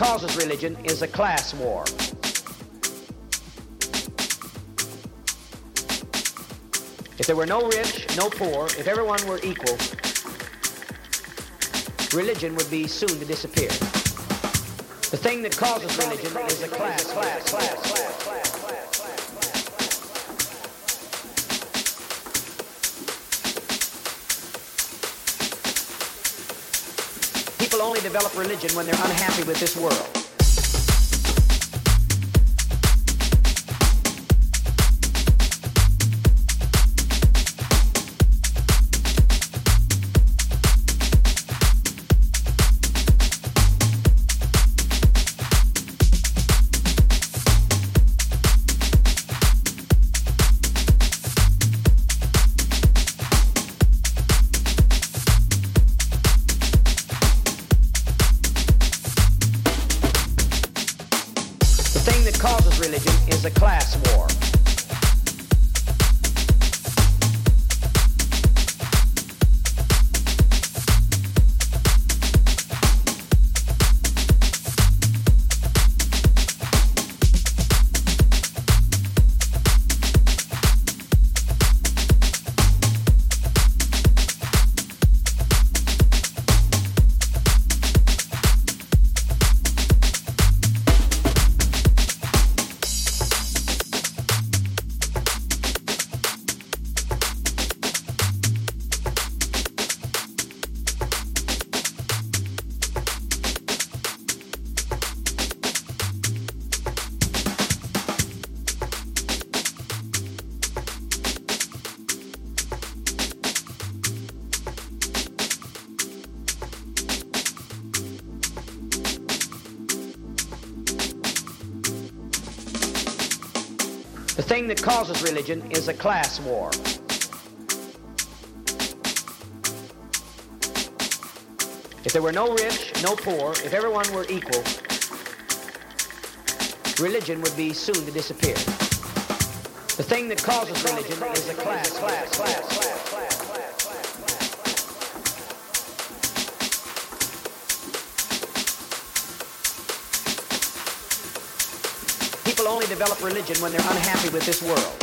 causes religion is a class war. If there were no rich, no poor, if everyone were equal, religion would be soon to disappear. The thing that causes religion is a class, class, class, class. Only develop religion when they're unhappy with this world. That causes religion is a class war. If there were no rich, no poor, if everyone were equal, religion would be soon to disappear. The thing that causes religion is a class, only develop religion when they're unhappy with this world.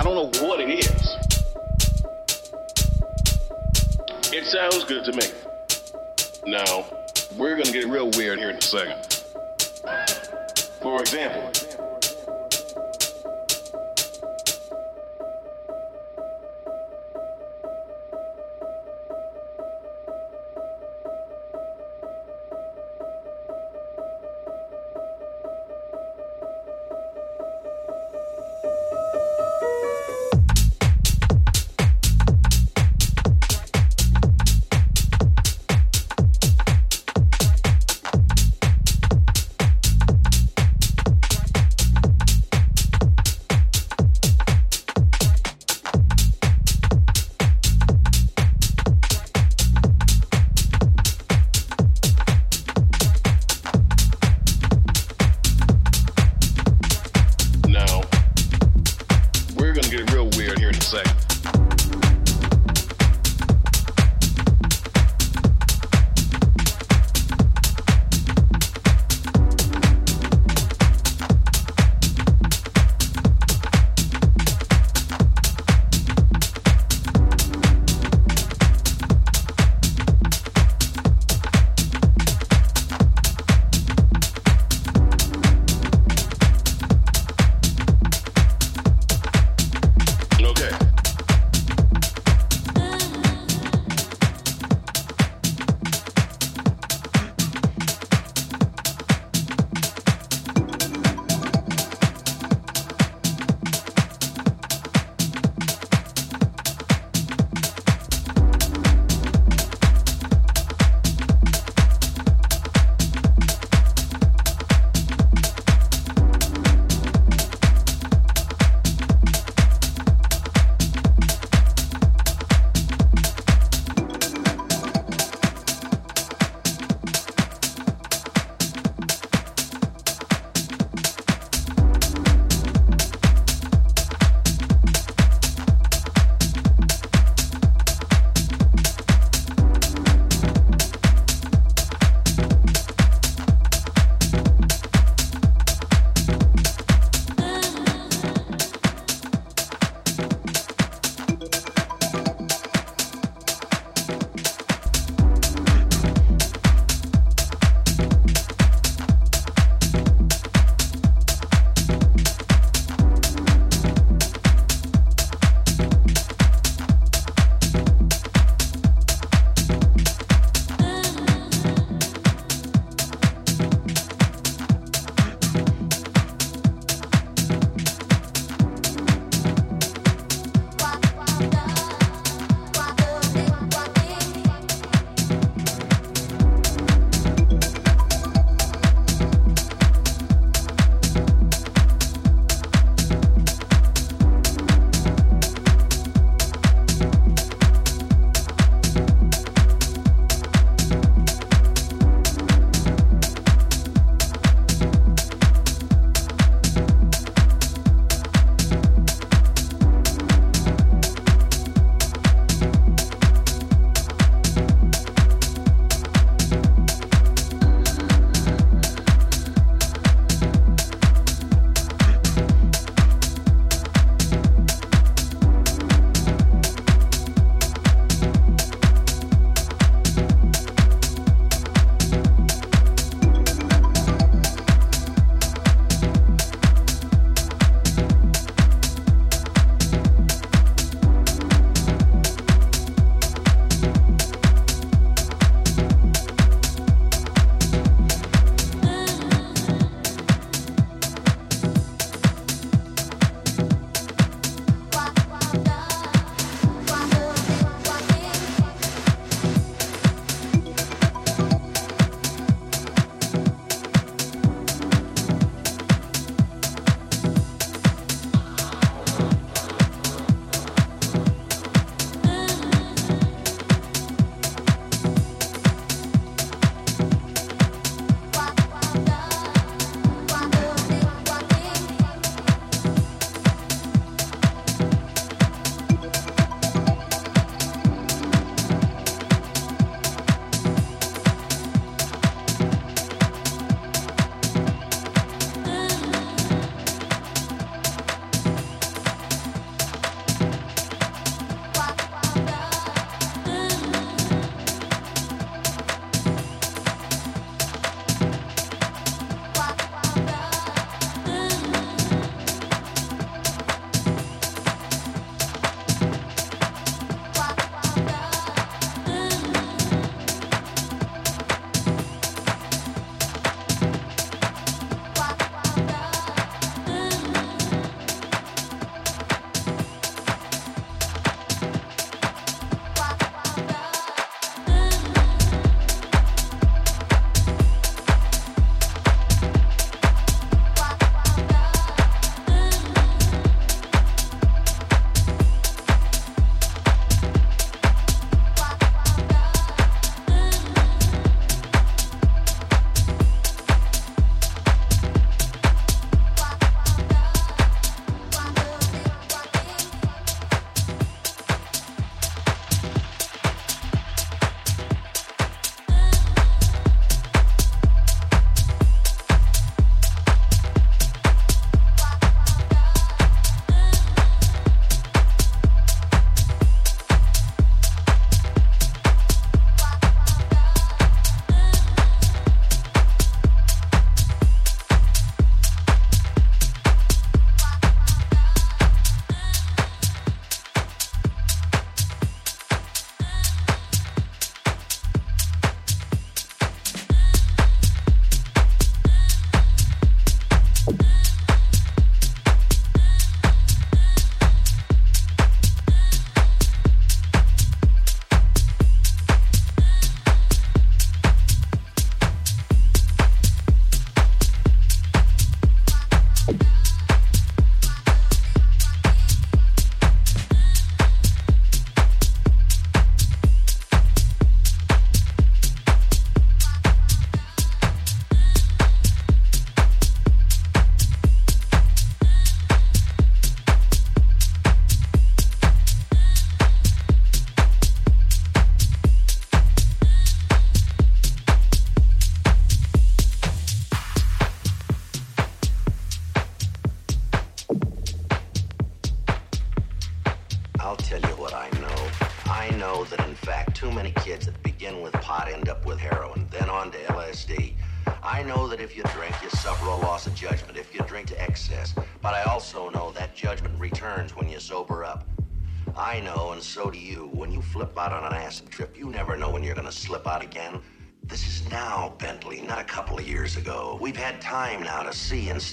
I don't know what it is. It sounds good to me. Now, we're gonna get real weird here in a second. For example,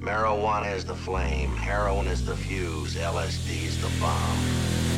Marijuana is the flame, heroin is the fuse, LSD is the bomb.